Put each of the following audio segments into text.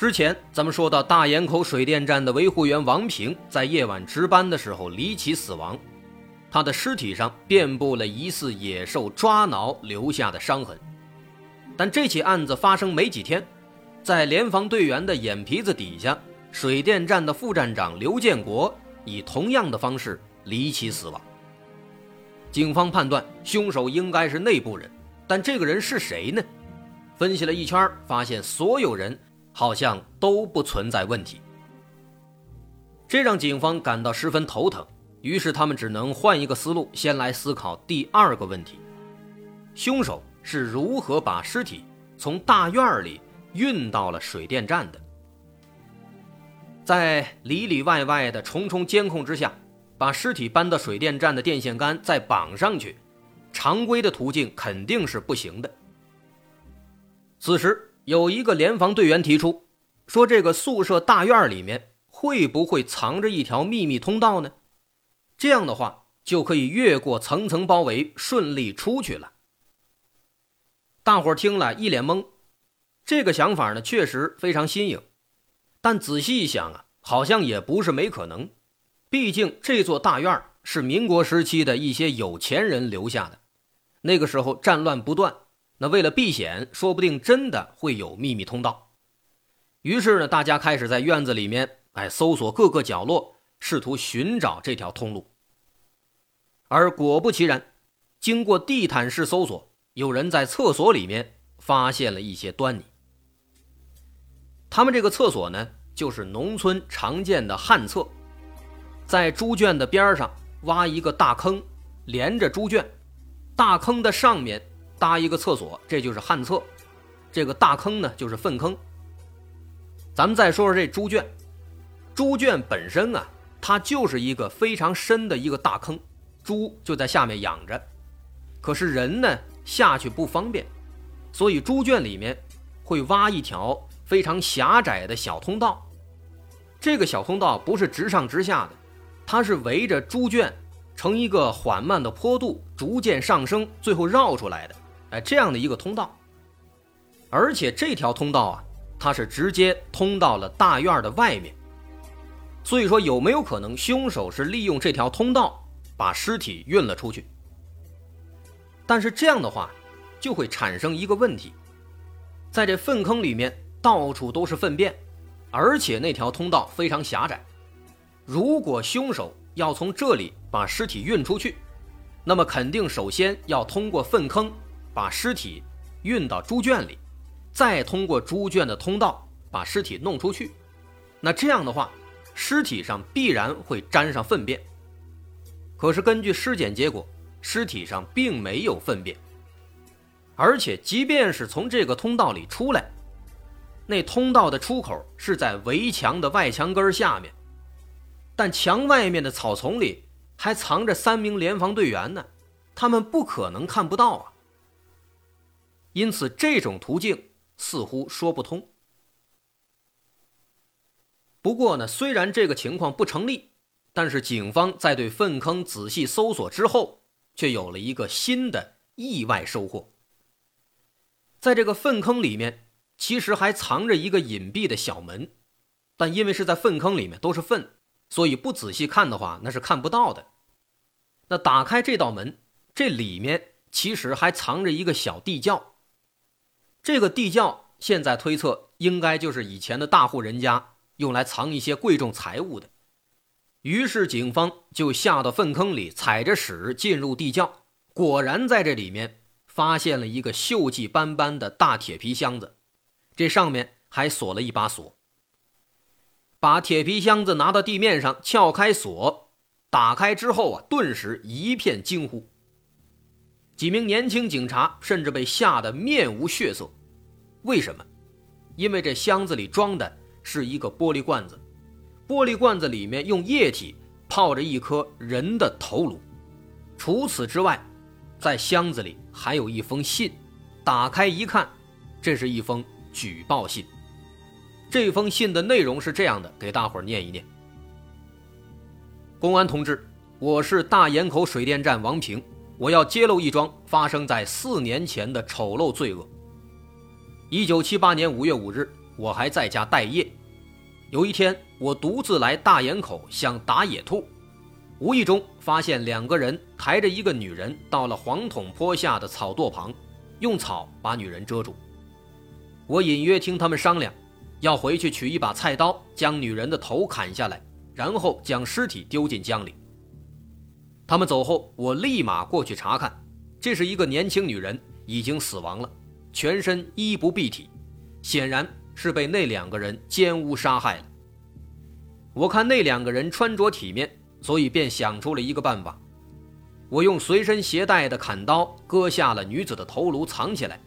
之前咱们说到大岩口水电站的维护员王平在夜晚值班的时候离奇死亡，他的尸体上遍布了疑似野兽抓挠留下的伤痕。但这起案子发生没几天，在联防队员的眼皮子底下，水电站的副站长刘建国以同样的方式离奇死亡。警方判断凶手应该是内部人，但这个人是谁呢？分析了一圈，发现所有人。好像都不存在问题，这让警方感到十分头疼。于是他们只能换一个思路，先来思考第二个问题：凶手是如何把尸体从大院里运到了水电站的？在里里外外的重重监控之下，把尸体搬到水电站的电线杆再绑上去，常规的途径肯定是不行的。此时。有一个联防队员提出，说这个宿舍大院里面会不会藏着一条秘密通道呢？这样的话就可以越过层层包围，顺利出去了。大伙听了一脸懵，这个想法呢确实非常新颖，但仔细一想啊，好像也不是没可能。毕竟这座大院是民国时期的一些有钱人留下的，那个时候战乱不断。那为了避险，说不定真的会有秘密通道。于是呢，大家开始在院子里面哎搜索各个角落，试图寻找这条通路。而果不其然，经过地毯式搜索，有人在厕所里面发现了一些端倪。他们这个厕所呢，就是农村常见的旱厕，在猪圈的边上挖一个大坑，连着猪圈，大坑的上面。搭一个厕所，这就是旱厕。这个大坑呢，就是粪坑。咱们再说说这猪圈，猪圈本身啊，它就是一个非常深的一个大坑，猪就在下面养着。可是人呢，下去不方便，所以猪圈里面会挖一条非常狭窄的小通道。这个小通道不是直上直下的，它是围着猪圈呈一个缓慢的坡度，逐渐上升，最后绕出来的。哎，这样的一个通道，而且这条通道啊，它是直接通到了大院的外面。所以说，有没有可能凶手是利用这条通道把尸体运了出去？但是这样的话，就会产生一个问题，在这粪坑里面到处都是粪便，而且那条通道非常狭窄。如果凶手要从这里把尸体运出去，那么肯定首先要通过粪坑。把尸体运到猪圈里，再通过猪圈的通道把尸体弄出去。那这样的话，尸体上必然会沾上粪便。可是根据尸检结果，尸体上并没有粪便。而且，即便是从这个通道里出来，那通道的出口是在围墙的外墙根下面，但墙外面的草丛里还藏着三名联防队员呢，他们不可能看不到啊。因此，这种途径似乎说不通。不过呢，虽然这个情况不成立，但是警方在对粪坑仔细搜索之后，却有了一个新的意外收获。在这个粪坑里面，其实还藏着一个隐蔽的小门，但因为是在粪坑里面都是粪，所以不仔细看的话，那是看不到的。那打开这道门，这里面其实还藏着一个小地窖。这个地窖现在推测应该就是以前的大户人家用来藏一些贵重财物的，于是警方就下到粪坑里，踩着屎进入地窖，果然在这里面发现了一个锈迹斑斑的大铁皮箱子，这上面还锁了一把锁。把铁皮箱子拿到地面上，撬开锁，打开之后啊，顿时一片惊呼。几名年轻警察甚至被吓得面无血色，为什么？因为这箱子里装的是一个玻璃罐子，玻璃罐子里面用液体泡着一颗人的头颅。除此之外，在箱子里还有一封信。打开一看，这是一封举报信。这封信的内容是这样的，给大伙儿念一念。公安同志，我是大岩口水电站王平，我要揭露一桩发生在四年前的丑陋罪恶。一九七八年五月五日，我还在家待业。有一天，我独自来大岩口想打野兔，无意中发现两个人抬着一个女人到了黄桶坡下的草垛旁，用草把女人遮住。我隐约听他们商量，要回去取一把菜刀，将女人的头砍下来，然后将尸体丢进江里。他们走后，我立马过去查看，这是一个年轻女人，已经死亡了。全身衣不蔽体，显然是被那两个人奸污杀害了。我看那两个人穿着体面，所以便想出了一个办法。我用随身携带的砍刀割下了女子的头颅，藏起来。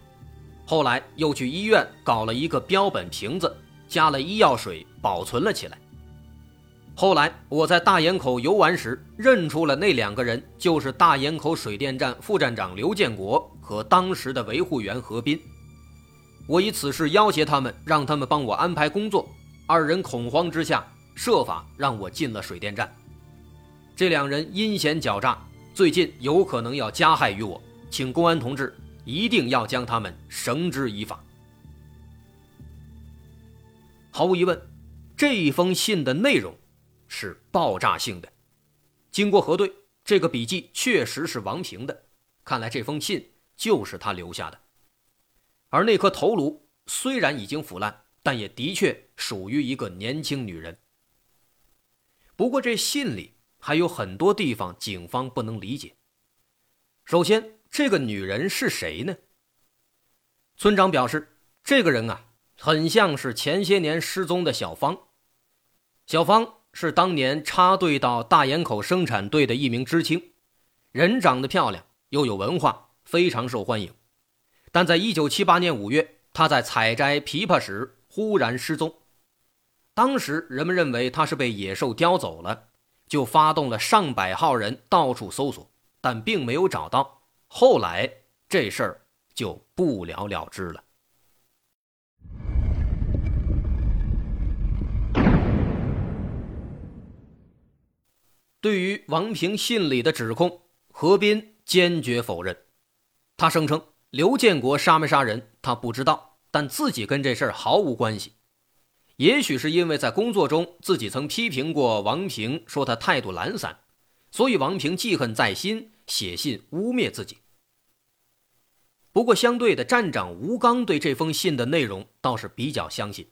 后来又去医院搞了一个标本瓶子，加了医药水保存了起来。后来我在大岩口游玩时，认出了那两个人就是大岩口水电站副站长刘建国和当时的维护员何斌。我以此事要挟他们，让他们帮我安排工作。二人恐慌之下，设法让我进了水电站。这两人阴险狡诈，最近有可能要加害于我，请公安同志一定要将他们绳之以法。毫无疑问，这一封信的内容。是爆炸性的。经过核对，这个笔记确实是王平的。看来这封信就是他留下的。而那颗头颅虽然已经腐烂，但也的确属于一个年轻女人。不过这信里还有很多地方警方不能理解。首先，这个女人是谁呢？村长表示，这个人啊，很像是前些年失踪的小芳。小芳。是当年插队到大岩口生产队的一名知青，人长得漂亮，又有文化，非常受欢迎。但在一九七八年五月，他在采摘枇杷时忽然失踪。当时人们认为他是被野兽叼走了，就发动了上百号人到处搜索，但并没有找到。后来这事儿就不了了之了。对于王平信里的指控，何斌坚决否认。他声称刘建国杀没杀人他不知道，但自己跟这事儿毫无关系。也许是因为在工作中自己曾批评过王平，说他态度懒散，所以王平记恨在心，写信污蔑自己。不过，相对的，站长吴刚对这封信的内容倒是比较相信。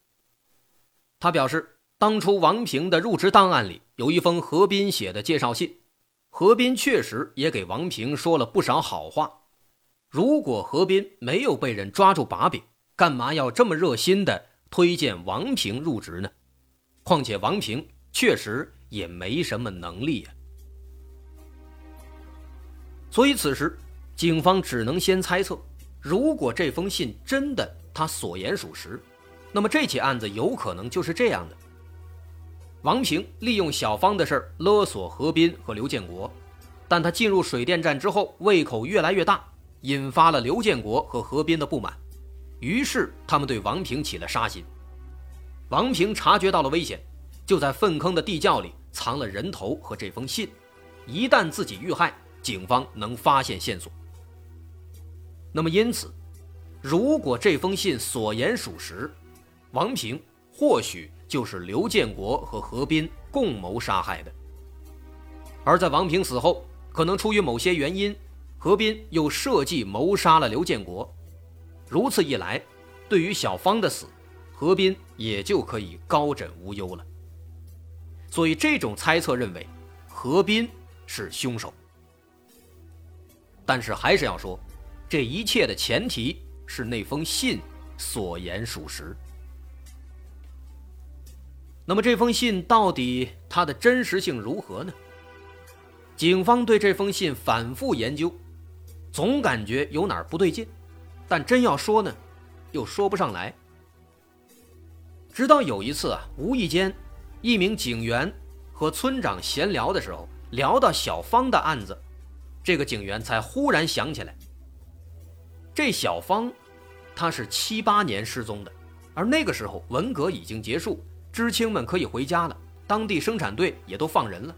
他表示。当初王平的入职档案里有一封何斌写的介绍信，何斌确实也给王平说了不少好话。如果何斌没有被人抓住把柄，干嘛要这么热心的推荐王平入职呢？况且王平确实也没什么能力呀。所以此时，警方只能先猜测：如果这封信真的他所言属实，那么这起案子有可能就是这样的。王平利用小芳的事儿勒索何斌和刘建国，但他进入水电站之后胃口越来越大，引发了刘建国和何斌的不满，于是他们对王平起了杀心。王平察觉到了危险，就在粪坑的地窖里藏了人头和这封信，一旦自己遇害，警方能发现线索。那么因此，如果这封信所言属实，王平或许。就是刘建国和何斌共谋杀害的，而在王平死后，可能出于某些原因，何斌又设计谋杀了刘建国。如此一来，对于小芳的死，何斌也就可以高枕无忧了。所以，这种猜测认为何斌是凶手。但是，还是要说，这一切的前提是那封信所言属实。那么这封信到底它的真实性如何呢？警方对这封信反复研究，总感觉有哪儿不对劲，但真要说呢，又说不上来。直到有一次啊，无意间一名警员和村长闲聊的时候，聊到小芳的案子，这个警员才忽然想起来，这小芳，她是七八年失踪的，而那个时候文革已经结束，知青们可以回家了，当地生产队也都放人了，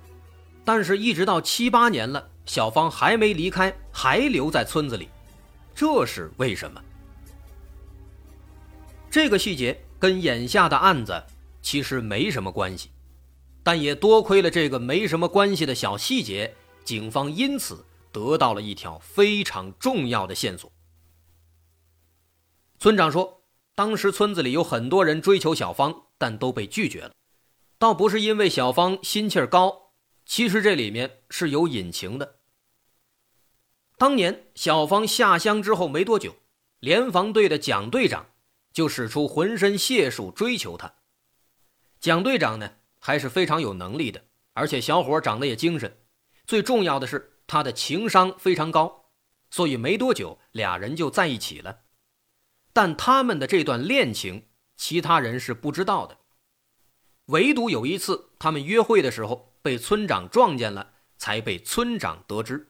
但是，一直到七八年了，小芳还没离开，还留在村子里，这是为什么？这个细节跟眼下的案子其实没什么关系，但也多亏了这个没什么关系的小细节，警方因此得到了一条非常重要的线索。村长说，当时村子里有很多人追求小芳，但都被拒绝了，倒不是因为小芳心气儿高，其实这里面是有隐情的。当年小芳下乡之后没多久，联防队的蒋队长。就使出浑身解数追求她。蒋队长呢，还是非常有能力的，而且小伙长得也精神，最重要的是他的情商非常高，所以没多久俩人就在一起了。但他们的这段恋情，其他人是不知道的，唯独有一次他们约会的时候被村长撞见了，才被村长得知。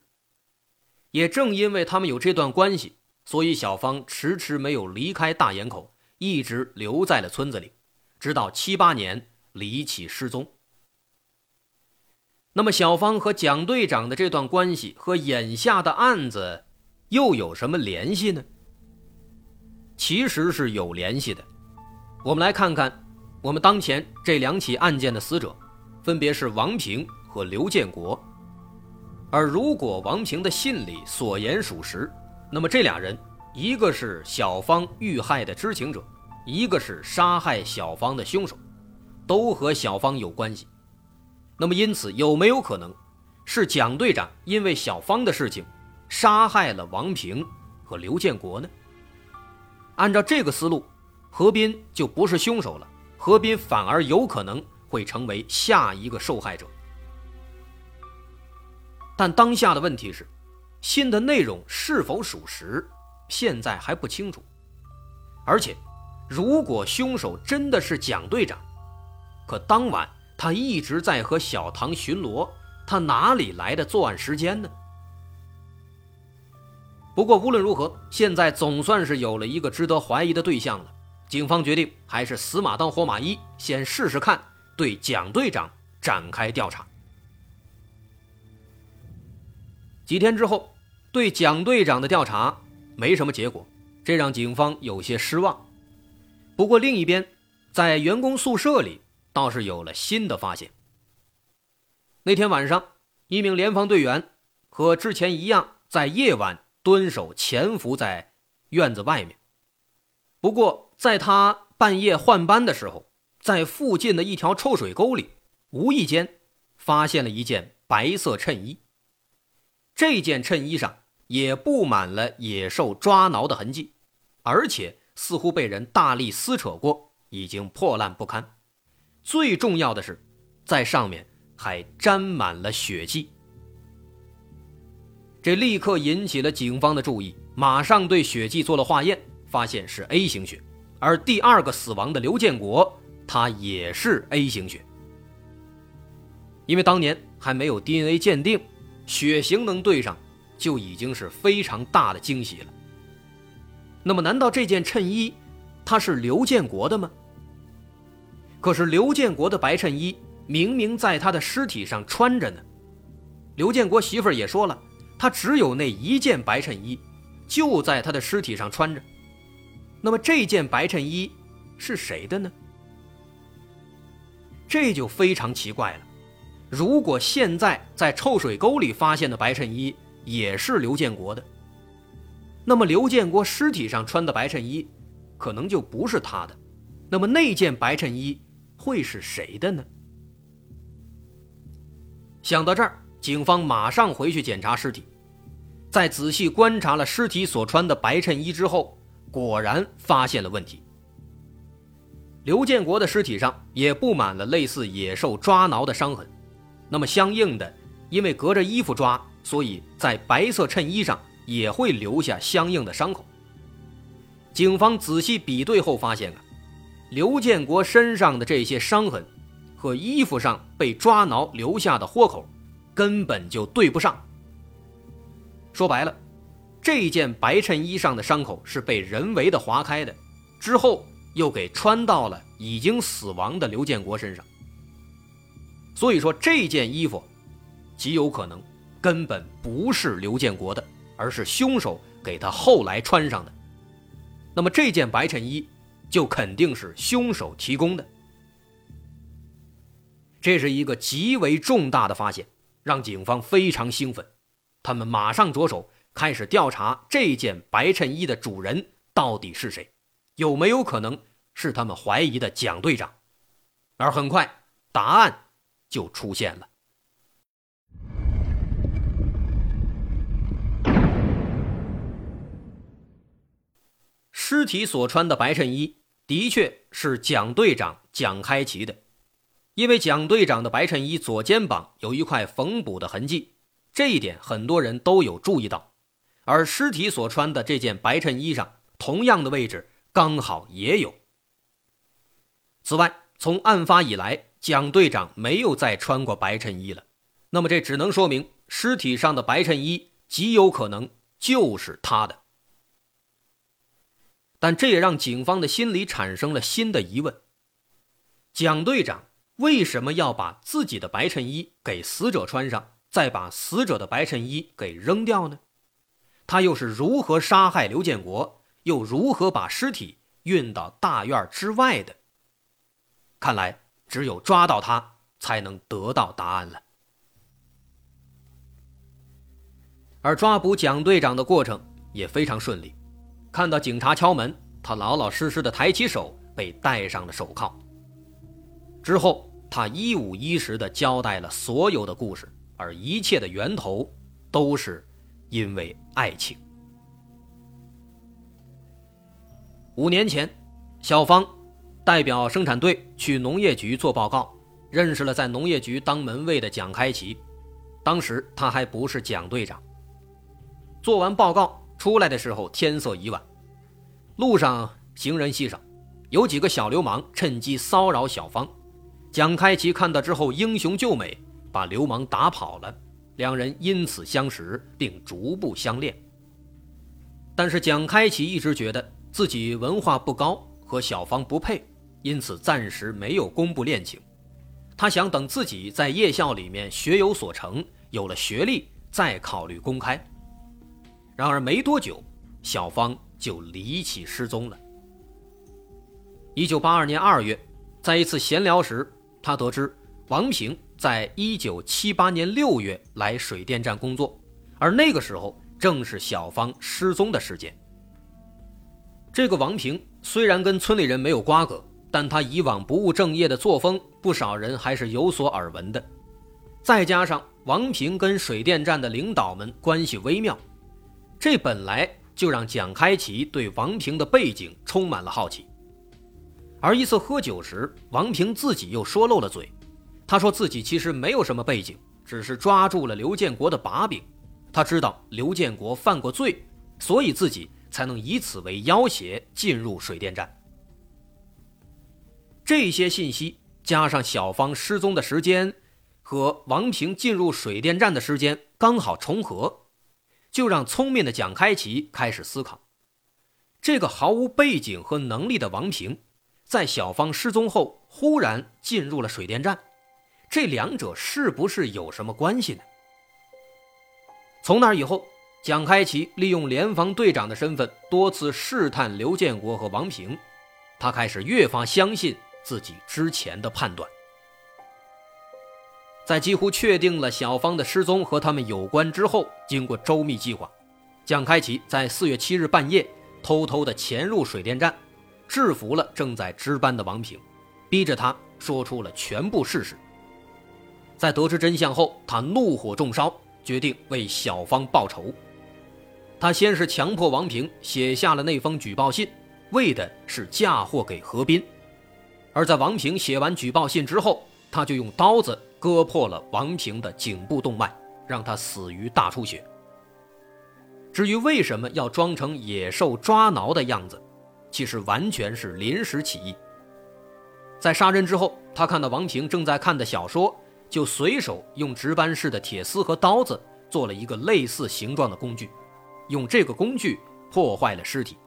也正因为他们有这段关系，所以小芳迟迟没有离开大岩口。一直留在了村子里，直到七八年离奇失踪。那么，小芳和蒋队长的这段关系和眼下的案子又有什么联系呢？其实是有联系的。我们来看看，我们当前这两起案件的死者，分别是王平和刘建国。而如果王平的信里所言属实，那么这俩人，一个是小芳遇害的知情者。一个是杀害小芳的凶手，都和小芳有关系。那么，因此有没有可能是蒋队长因为小芳的事情杀害了王平和刘建国呢？按照这个思路，何斌就不是凶手了，何斌反而有可能会成为下一个受害者。但当下的问题是，信的内容是否属实，现在还不清楚，而且。如果凶手真的是蒋队长，可当晚他一直在和小唐巡逻，他哪里来的作案时间呢？不过无论如何，现在总算是有了一个值得怀疑的对象了。警方决定还是死马当活马医，先试试看，对蒋队长展开调查。几天之后，对蒋队长的调查没什么结果，这让警方有些失望。不过另一边，在员工宿舍里倒是有了新的发现。那天晚上，一名联防队员和之前一样，在夜晚蹲守潜伏在院子外面。不过，在他半夜换班的时候，在附近的一条臭水沟里，无意间发现了一件白色衬衣。这件衬衣上也布满了野兽抓挠的痕迹，而且。似乎被人大力撕扯过，已经破烂不堪。最重要的是，在上面还沾满了血迹。这立刻引起了警方的注意，马上对血迹做了化验，发现是 A 型血。而第二个死亡的刘建国，他也是 A 型血。因为当年还没有 DNA 鉴定，血型能对上，就已经是非常大的惊喜了。那么，难道这件衬衣，它是刘建国的吗？可是刘建国的白衬衣明明在他的尸体上穿着呢。刘建国媳妇儿也说了，他只有那一件白衬衣，就在他的尸体上穿着。那么这件白衬衣是谁的呢？这就非常奇怪了。如果现在在臭水沟里发现的白衬衣也是刘建国的。那么刘建国尸体上穿的白衬衣，可能就不是他的。那么那件白衬衣会是谁的呢？想到这儿，警方马上回去检查尸体，在仔细观察了尸体所穿的白衬衣之后，果然发现了问题。刘建国的尸体上也布满了类似野兽抓挠的伤痕，那么相应的，因为隔着衣服抓，所以在白色衬衣上。也会留下相应的伤口。警方仔细比对后发现啊，刘建国身上的这些伤痕，和衣服上被抓挠留下的豁口，根本就对不上。说白了，这件白衬衣上的伤口是被人为的划开的，之后又给穿到了已经死亡的刘建国身上。所以说，这件衣服极有可能根本不是刘建国的，而是凶手给他后来穿上的。那么这件白衬衣就肯定是凶手提供的。这是一个极为重大的发现，让警方非常兴奋。他们马上着手开始调查这件白衬衣的主人到底是谁，有没有可能是他们怀疑的蒋队长？而很快，答案就出现了。尸体所穿的白衬衣的确是蒋队长蒋开奇的，因为蒋队长的白衬衣左肩膀有一块缝补的痕迹。这一点很多人都有注意到，而尸体所穿的这件白衬衣上，同样的位置刚好也有。此外，从案发以来，蒋队长没有再穿过白衬衣了，那么这只能说明尸体上的白衬衣极有可能就是他的。但这也让警方的心里产生了新的疑问：蒋队长为什么要把自己的白衬衣给死者穿上？再把死者的白衬衣给扔掉呢？他又是如何杀害刘建国？又如何把尸体运到大院之外的？看来只有抓到他，才能得到答案了。而抓捕蒋队长的过程也非常顺利。看到警察敲门，他老老实实的抬起手，被戴上了手铐。之后，他一五一十的交代了所有的故事。而一切的源头都是因为爱情。五年前，小芳代表生产队去农业局做报告，认识了在农业局当门卫的蒋开奇。当时他还不是蒋队长。做完报告出来的时候，天色已晚，路上行人稀少，有几个小流氓趁机骚扰小芳。蒋开奇看到之后，英雄救美。把流氓打跑了，两人因此相识，并逐步相恋。但是蒋开启一直觉得自己文化不高，和小芳不配，因此暂时没有公布恋情。他想等自己在夜校里面学有所成，有了学历再考虑公开。然而没多久，小芳就离奇失踪了。一九八二年二月，在一次闲聊时，他得知王平。在一九七八年六月来水电站工作，而那个时候正是小芳失踪的时间。这个王平虽然跟村里人没有瓜葛，但他以往不务正业的作风，不少人还是有所耳闻的。再加上王平跟水电站的领导们关系微妙，这本来就让蒋开奇对王平的背景充满了好奇。而一次喝酒时，王平自己又说漏了嘴。他说自己其实没有什么背景，只是抓住了刘建国的把柄。他知道刘建国犯过罪，所以自己才能以此为要挟进入水电站。这些信息加上小芳失踪的时间和王平进入水电站的时间刚好重合，就让聪明的蒋开奇开始思考：这个毫无背景和能力的王平，在小芳失踪后忽然进入了水电站。这两者是不是有什么关系呢？从那以后，蒋开奇利用联防队长的身份多次试探刘建国和王平，他开始越发相信自己之前的判断。在几乎确定了小芳的失踪和他们有关之后，经过周密计划，蒋开奇在四月七日半夜偷偷的潜入水电站，制服了正在值班的王平，逼着他说出了全部事实。在得知真相后，他怒火中烧，决定为小芳报仇。他先是强迫王平写下了那封举报信，为的是嫁祸给何斌。而在王平写完举报信之后，他就用刀子割破了王平的颈部动脉，让他死于大出血。至于为什么要装成野兽抓挠的样子，其实完全是临时起意。在杀人之后，他看到王平正在看的小说，就随手用值班室的铁丝和刀子做了一个类似形状的工具，用这个工具破坏了尸体。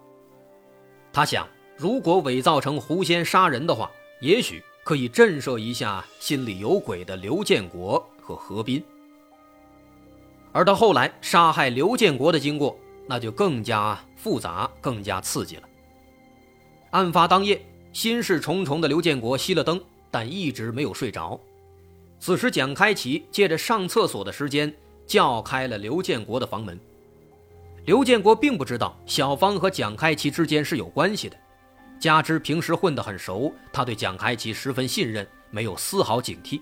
他想，如果伪造成狐仙杀人的话，也许可以震慑一下心里有鬼的刘建国和何斌。而到后来，杀害刘建国的经过那就更加复杂，更加刺激了。案发当夜，心事重重的刘建国熄了灯，但一直没有睡着。此时，蒋开奇借着上厕所的时间叫开了刘建国的房门。刘建国并不知道小芳和蒋开奇之间是有关系的，加之平时混得很熟，他对蒋开奇十分信任，没有丝毫警惕。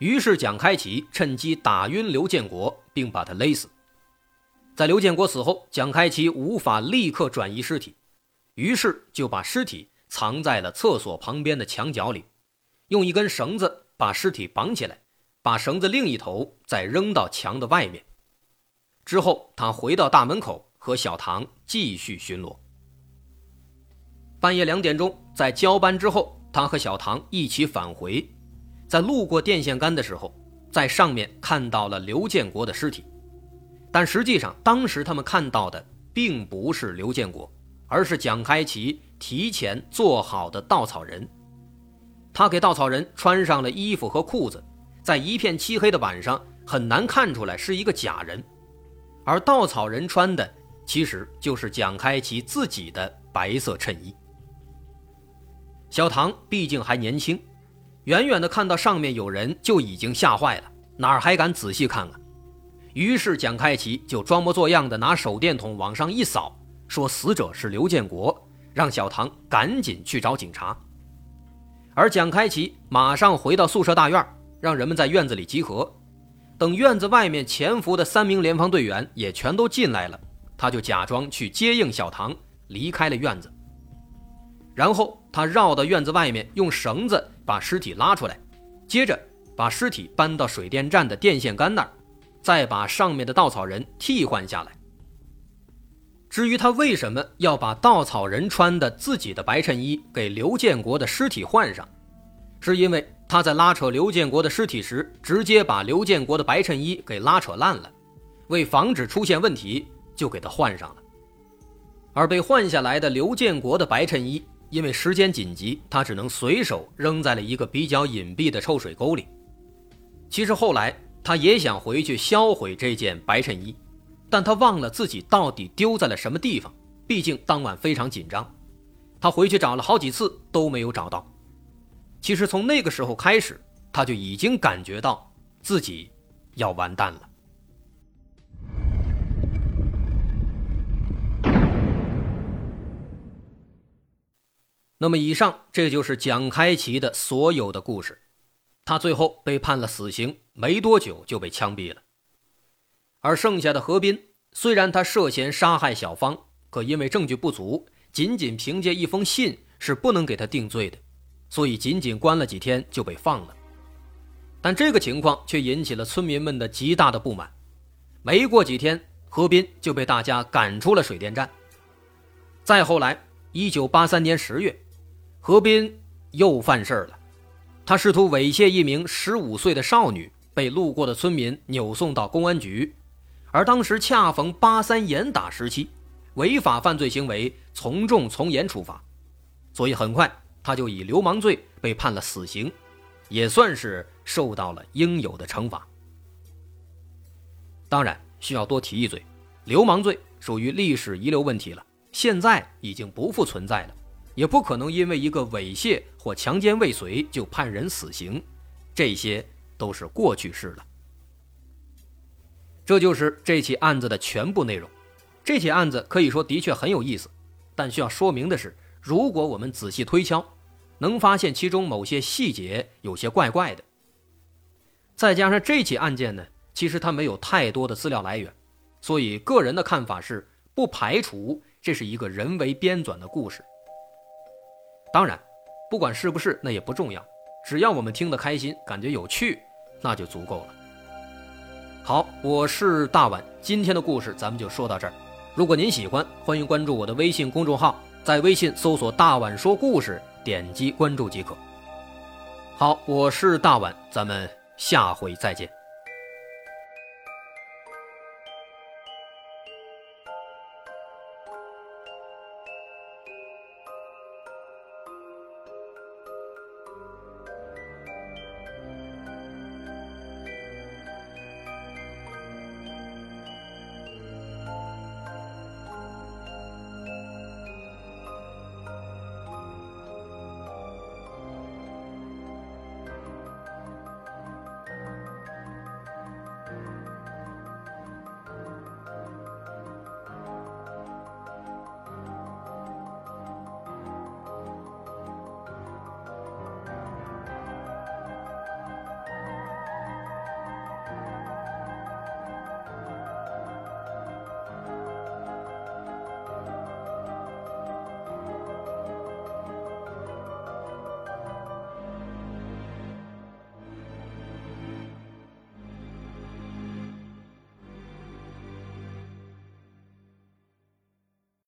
于是，蒋开奇趁机打晕刘建国，并把他勒死。在刘建国死后，蒋开奇无法立刻转移尸体，于是就把尸体藏在了厕所旁边的墙角里，用一根绳子把尸体绑起来，把绳子另一头再扔到墙的外面。之后，他回到大门口和小唐继续巡逻。半夜两点钟，在交班之后，他和小唐一起返回。在路过电线杆的时候，在上面看到了刘建国的尸体，但实际上当时他们看到的并不是刘建国，而是蒋开奇提前做好的稻草人。他给稻草人穿上了衣服和裤子，在一片漆黑的晚上很难看出来是一个假人，而稻草人穿的其实就是蒋开奇自己的白色衬衣。小唐毕竟还年轻。远远的看到上面有人，就已经吓坏了，哪儿还敢仔细看啊？于是蒋开奇就装模作样的拿手电筒往上一扫，说死者是刘建国，让小唐赶紧去找警察。而蒋开奇马上回到宿舍大院，让人们在院子里集合。等院子外面潜伏的三名联防队员也全都进来了，他就假装去接应小唐，离开了院子。然后他绕到院子外面，用绳子把尸体拉出来，接着把尸体搬到水电站的电线杆那儿，再把上面的稻草人替换下来。至于他为什么要把稻草人穿的自己的白衬衣给刘建国的尸体换上，是因为他在拉扯刘建国的尸体时，直接把刘建国的白衬衣给拉扯烂了，为防止出现问题，就给他换上了。而被换下来的刘建国的白衬衣。因为时间紧急，他只能随手扔在了一个比较隐蔽的臭水沟里。其实后来他也想回去销毁这件白衬衣，但他忘了自己到底丢在了什么地方。毕竟当晚非常紧张，他回去找了好几次都没有找到。其实从那个时候开始，他就已经感觉到自己要完蛋了。那么，以上这就是蒋开奇的所有的故事。他最后被判了死刑，没多久就被枪毙了。而剩下的何斌，虽然他涉嫌杀害小芳，可因为证据不足，仅仅凭借一封信是不能给他定罪的，所以仅仅关了几天就被放了。但这个情况却引起了村民们的极大的不满。没过几天，何斌就被大家赶出了水电站。再后来，一九八三年十月。何斌又犯事儿了，他试图猥亵一名十五岁的少女，被路过的村民扭送到公安局，而当时恰逢八三严打时期，违法犯罪行为从重从严处罚，所以很快他就以流氓罪被判了死刑，也算是受到了应有的惩罚。当然需要多提一嘴，流氓罪属于历史遗留问题了，现在已经不复存在了。也不可能因为一个猥亵或强奸未遂就判人死刑，这些都是过去式了。这就是这起案子的全部内容。这起案子可以说的确很有意思，但需要说明的是，如果我们仔细推敲，能发现其中某些细节有些怪怪的。再加上这起案件呢，其实它没有太多的资料来源，所以个人的看法是不排除这是一个人为编纂的故事。当然，不管是不是，那也不重要，只要我们听得开心，感觉有趣，那就足够了。好我是大碗今天的故事咱们就说到这儿。如果您喜欢欢迎关注我的微信公众号在微信搜索大碗说故事点击关注即可。好我是大碗咱们下回再见。